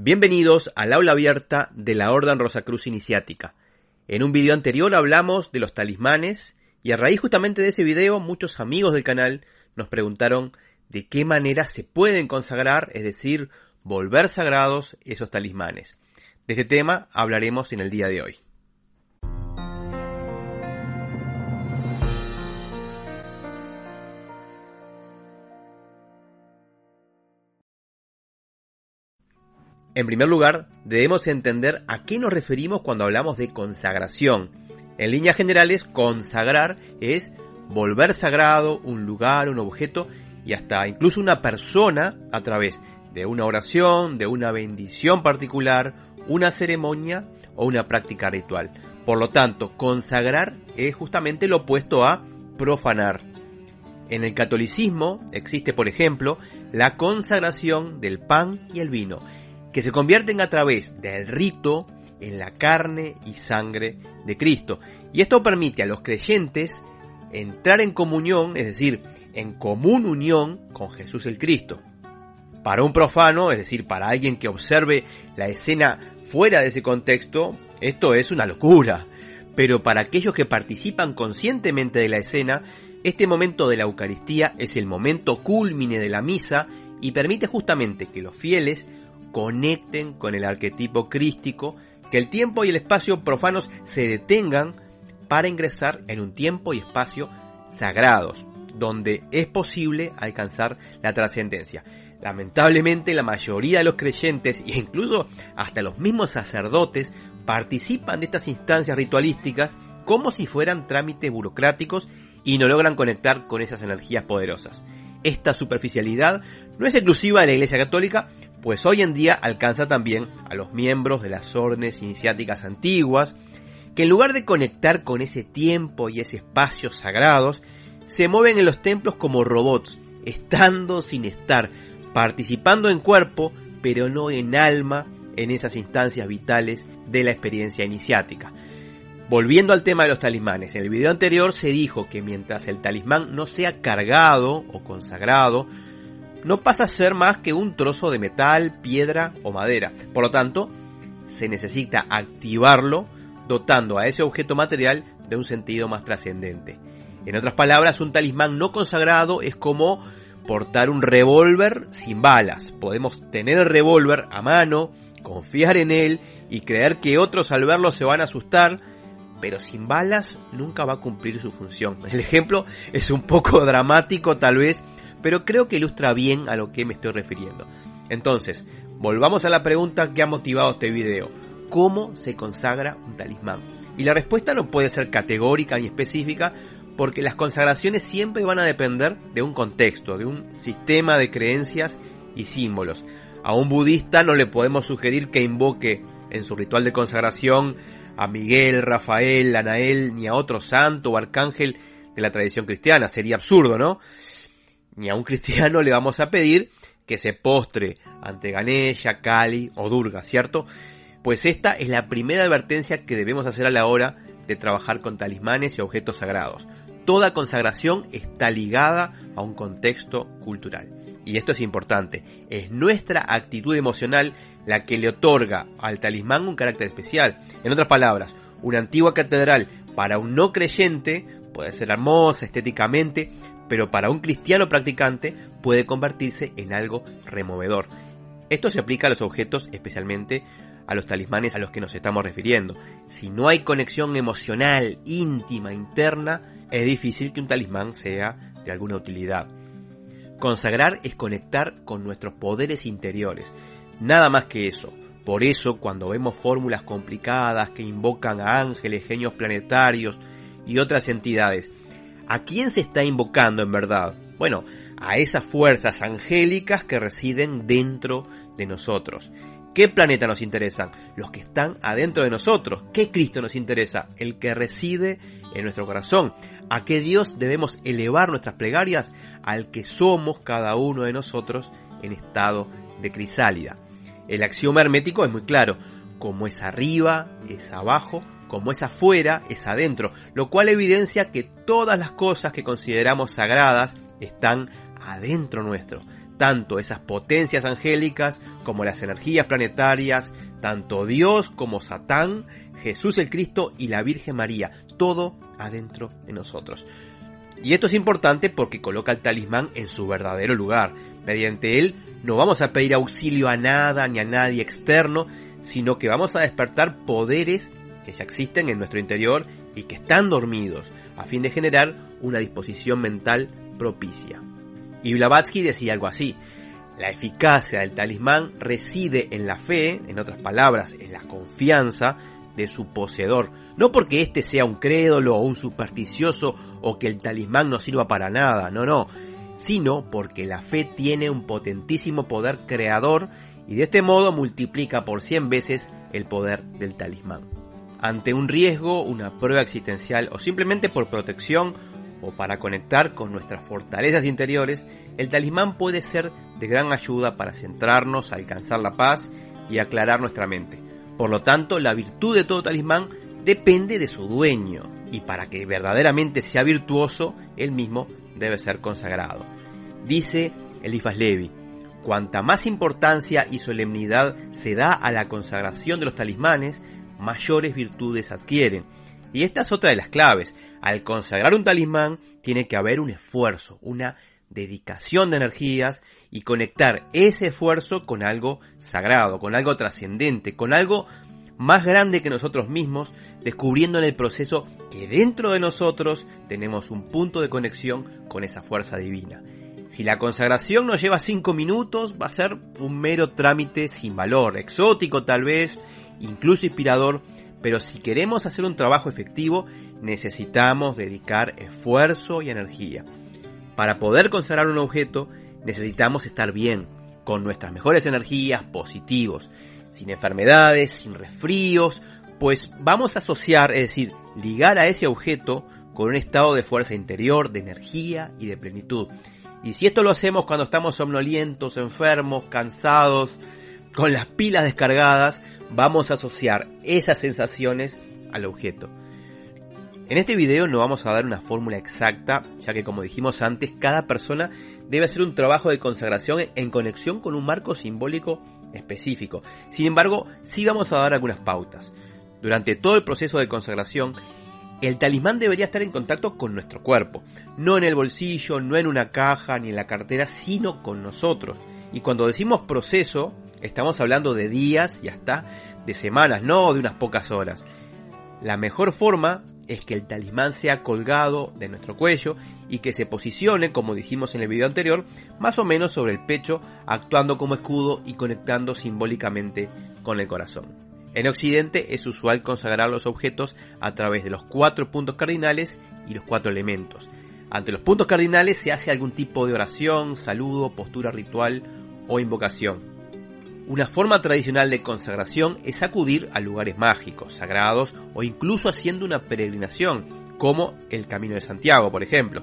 Bienvenidos al aula abierta de la Orden Rosacruz Iniciática. En un video anterior hablamos de los talismanes y a raíz justamente de ese video muchos amigos del canal nos preguntaron de qué manera se pueden consagrar, es decir, volver sagrados esos talismanes. De este tema hablaremos en el día de hoy. En primer lugar, debemos entender a qué nos referimos cuando hablamos de consagración. En líneas generales, consagrar es volver sagrado un lugar, un objeto y hasta incluso una persona a través de una oración, de una bendición particular, una ceremonia o una práctica ritual. Por lo tanto, consagrar es justamente lo opuesto a profanar. En el catolicismo existe, por ejemplo, la consagración del pan y el vino que se convierten a través del rito en la carne y sangre de Cristo. Y esto permite a los creyentes entrar en comunión, es decir, en común unión con Jesús el Cristo. Para un profano, es decir, para alguien que observe la escena fuera de ese contexto, esto es una locura. Pero para aquellos que participan conscientemente de la escena, este momento de la Eucaristía es el momento culmine de la misa y permite justamente que los fieles conecten con el arquetipo crístico, que el tiempo y el espacio profanos se detengan para ingresar en un tiempo y espacio sagrados, donde es posible alcanzar la trascendencia. Lamentablemente la mayoría de los creyentes e incluso hasta los mismos sacerdotes participan de estas instancias ritualísticas como si fueran trámites burocráticos y no logran conectar con esas energías poderosas. Esta superficialidad no es exclusiva de la Iglesia Católica, pues hoy en día alcanza también a los miembros de las órdenes iniciáticas antiguas, que en lugar de conectar con ese tiempo y ese espacio sagrados, se mueven en los templos como robots, estando sin estar, participando en cuerpo, pero no en alma en esas instancias vitales de la experiencia iniciática. Volviendo al tema de los talismanes, en el video anterior se dijo que mientras el talismán no sea cargado o consagrado, no pasa a ser más que un trozo de metal, piedra o madera. Por lo tanto, se necesita activarlo dotando a ese objeto material de un sentido más trascendente. En otras palabras, un talismán no consagrado es como portar un revólver sin balas. Podemos tener el revólver a mano, confiar en él y creer que otros al verlo se van a asustar, pero sin balas nunca va a cumplir su función. El ejemplo es un poco dramático tal vez, pero creo que ilustra bien a lo que me estoy refiriendo. Entonces, volvamos a la pregunta que ha motivado este video. ¿Cómo se consagra un talismán? Y la respuesta no puede ser categórica ni específica porque las consagraciones siempre van a depender de un contexto, de un sistema de creencias y símbolos. A un budista no le podemos sugerir que invoque en su ritual de consagración a Miguel, Rafael, Anael, ni a otro santo o arcángel de la tradición cristiana. Sería absurdo, ¿no? Ni a un cristiano le vamos a pedir que se postre ante Ganesha, Kali o Durga, ¿cierto? Pues esta es la primera advertencia que debemos hacer a la hora de trabajar con talismanes y objetos sagrados. Toda consagración está ligada a un contexto cultural. Y esto es importante, es nuestra actitud emocional la que le otorga al talismán un carácter especial. En otras palabras, una antigua catedral para un no creyente puede ser hermosa estéticamente, pero para un cristiano practicante puede convertirse en algo removedor. Esto se aplica a los objetos, especialmente a los talismanes a los que nos estamos refiriendo. Si no hay conexión emocional, íntima, interna, es difícil que un talismán sea de alguna utilidad. Consagrar es conectar con nuestros poderes interiores. Nada más que eso. Por eso, cuando vemos fórmulas complicadas que invocan a ángeles, genios planetarios y otras entidades, ¿A quién se está invocando en verdad? Bueno, a esas fuerzas angélicas que residen dentro de nosotros. ¿Qué planeta nos interesan? Los que están adentro de nosotros. ¿Qué Cristo nos interesa? El que reside en nuestro corazón. ¿A qué Dios debemos elevar nuestras plegarias? Al que somos cada uno de nosotros en estado de crisálida. El axioma hermético es muy claro. Como es arriba, es abajo, como es afuera, es adentro, lo cual evidencia que todas las cosas que consideramos sagradas están adentro nuestro, tanto esas potencias angélicas como las energías planetarias, tanto Dios como Satán, Jesús el Cristo y la Virgen María, todo adentro de nosotros. Y esto es importante porque coloca el talismán en su verdadero lugar. Mediante él no vamos a pedir auxilio a nada ni a nadie externo, sino que vamos a despertar poderes que ya existen en nuestro interior y que están dormidos, a fin de generar una disposición mental propicia. Y Blavatsky decía algo así, la eficacia del talismán reside en la fe, en otras palabras, en la confianza de su poseedor, no porque éste sea un crédolo o un supersticioso o que el talismán no sirva para nada, no, no, sino porque la fe tiene un potentísimo poder creador y de este modo multiplica por 100 veces el poder del talismán. Ante un riesgo, una prueba existencial o simplemente por protección o para conectar con nuestras fortalezas interiores, el talismán puede ser de gran ayuda para centrarnos, alcanzar la paz y aclarar nuestra mente. Por lo tanto, la virtud de todo talismán depende de su dueño, y para que verdaderamente sea virtuoso, él mismo debe ser consagrado. Dice Elifas Levi, cuanta más importancia y solemnidad se da a la consagración de los talismanes, mayores virtudes adquieren. Y esta es otra de las claves. Al consagrar un talismán tiene que haber un esfuerzo, una dedicación de energías y conectar ese esfuerzo con algo sagrado, con algo trascendente, con algo más grande que nosotros mismos, descubriendo en el proceso que dentro de nosotros tenemos un punto de conexión con esa fuerza divina. Si la consagración nos lleva cinco minutos, va a ser un mero trámite sin valor, exótico tal vez, incluso inspirador, pero si queremos hacer un trabajo efectivo, necesitamos dedicar esfuerzo y energía. Para poder consagrar un objeto, necesitamos estar bien, con nuestras mejores energías, positivos, sin enfermedades, sin resfríos, pues vamos a asociar, es decir, ligar a ese objeto con un estado de fuerza interior, de energía y de plenitud. Y si esto lo hacemos cuando estamos somnolientos, enfermos, cansados, con las pilas descargadas, vamos a asociar esas sensaciones al objeto. En este video no vamos a dar una fórmula exacta, ya que como dijimos antes, cada persona debe hacer un trabajo de consagración en conexión con un marco simbólico específico. Sin embargo, sí vamos a dar algunas pautas. Durante todo el proceso de consagración, el talismán debería estar en contacto con nuestro cuerpo, no en el bolsillo, no en una caja ni en la cartera, sino con nosotros. Y cuando decimos proceso, estamos hablando de días y hasta de semanas, no de unas pocas horas. La mejor forma es que el talismán sea colgado de nuestro cuello y que se posicione, como dijimos en el video anterior, más o menos sobre el pecho, actuando como escudo y conectando simbólicamente con el corazón. En Occidente es usual consagrar los objetos a través de los cuatro puntos cardinales y los cuatro elementos. Ante los puntos cardinales se hace algún tipo de oración, saludo, postura ritual o invocación. Una forma tradicional de consagración es acudir a lugares mágicos, sagrados o incluso haciendo una peregrinación, como el Camino de Santiago, por ejemplo.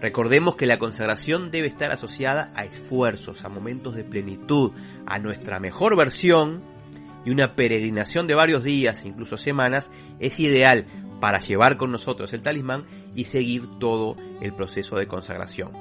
Recordemos que la consagración debe estar asociada a esfuerzos, a momentos de plenitud, a nuestra mejor versión y una peregrinación de varios días, incluso semanas, es ideal para llevar con nosotros el talismán y seguir todo el proceso de consagración.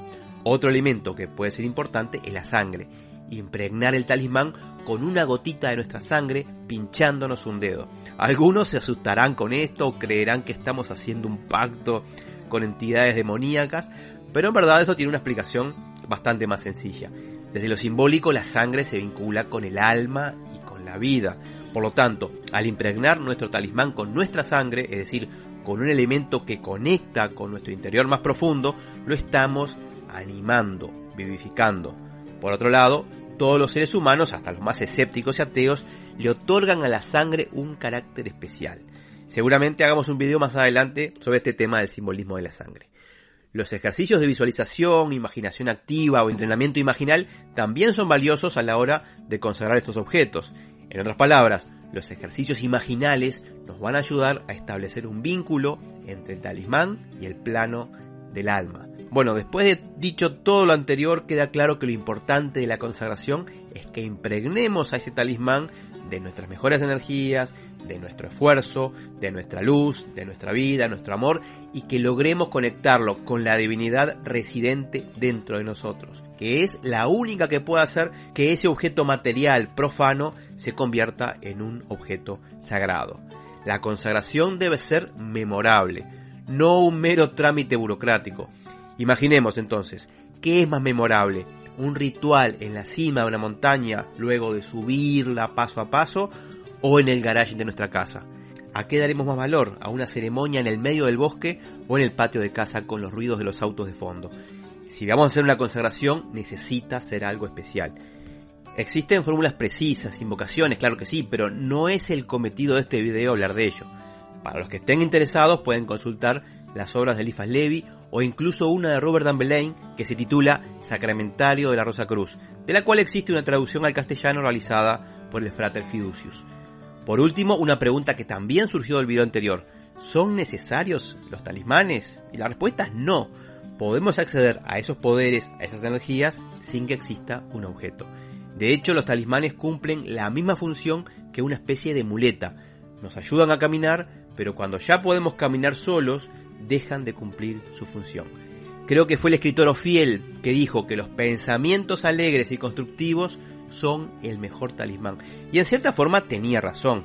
Otro elemento que puede ser importante es la sangre impregnar el talismán con una gotita de nuestra sangre pinchándonos un dedo. Algunos se asustarán con esto o creerán que estamos haciendo un pacto con entidades demoníacas, pero en verdad eso tiene una explicación bastante más sencilla. Desde lo simbólico la sangre se vincula con el alma y con la vida. Por lo tanto, al impregnar nuestro talismán con nuestra sangre, es decir, con un elemento que conecta con nuestro interior más profundo, lo estamos animando, vivificando. Por otro lado, todos los seres humanos, hasta los más escépticos y ateos, le otorgan a la sangre un carácter especial. Seguramente hagamos un video más adelante sobre este tema del simbolismo de la sangre. Los ejercicios de visualización, imaginación activa o entrenamiento imaginal también son valiosos a la hora de consagrar estos objetos. En otras palabras, los ejercicios imaginales nos van a ayudar a establecer un vínculo entre el talismán y el plano del alma. Bueno, después de dicho todo lo anterior, queda claro que lo importante de la consagración es que impregnemos a ese talismán de nuestras mejores energías, de nuestro esfuerzo, de nuestra luz, de nuestra vida, nuestro amor, y que logremos conectarlo con la divinidad residente dentro de nosotros, que es la única que puede hacer que ese objeto material profano se convierta en un objeto sagrado. La consagración debe ser memorable, no un mero trámite burocrático. Imaginemos entonces, ¿qué es más memorable? un ritual en la cima de una montaña luego de subirla paso a paso o en el garage de nuestra casa. ¿A qué daremos más valor? ¿A una ceremonia en el medio del bosque o en el patio de casa con los ruidos de los autos de fondo? Si vamos a hacer una consagración, necesita ser algo especial. Existen fórmulas precisas, invocaciones, claro que sí, pero no es el cometido de este video hablar de ello. Para los que estén interesados pueden consultar las obras de Eliphas Levi o incluso una de Robert Dambelain que se titula Sacramentario de la Rosa Cruz, de la cual existe una traducción al castellano realizada por el frater Fiducius. Por último, una pregunta que también surgió del video anterior. ¿Son necesarios los talismanes? Y la respuesta es no. Podemos acceder a esos poderes, a esas energías, sin que exista un objeto. De hecho, los talismanes cumplen la misma función que una especie de muleta. Nos ayudan a caminar, pero cuando ya podemos caminar solos, dejan de cumplir su función. Creo que fue el escritor Ofiel que dijo que los pensamientos alegres y constructivos son el mejor talismán. Y en cierta forma tenía razón.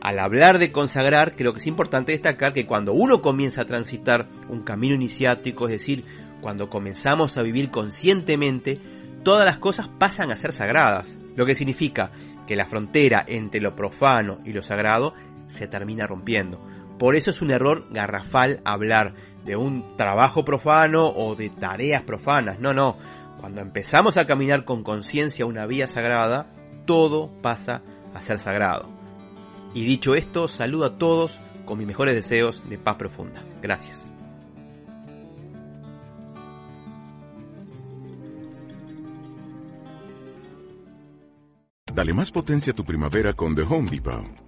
Al hablar de consagrar, creo que es importante destacar que cuando uno comienza a transitar un camino iniciático, es decir, cuando comenzamos a vivir conscientemente, todas las cosas pasan a ser sagradas, lo que significa que la frontera entre lo profano y lo sagrado se termina rompiendo. Por eso es un error garrafal hablar de un trabajo profano o de tareas profanas. No, no. Cuando empezamos a caminar con conciencia una vía sagrada, todo pasa a ser sagrado. Y dicho esto, saludo a todos con mis mejores deseos de paz profunda. Gracias. Dale más potencia a tu primavera con The Home Depot.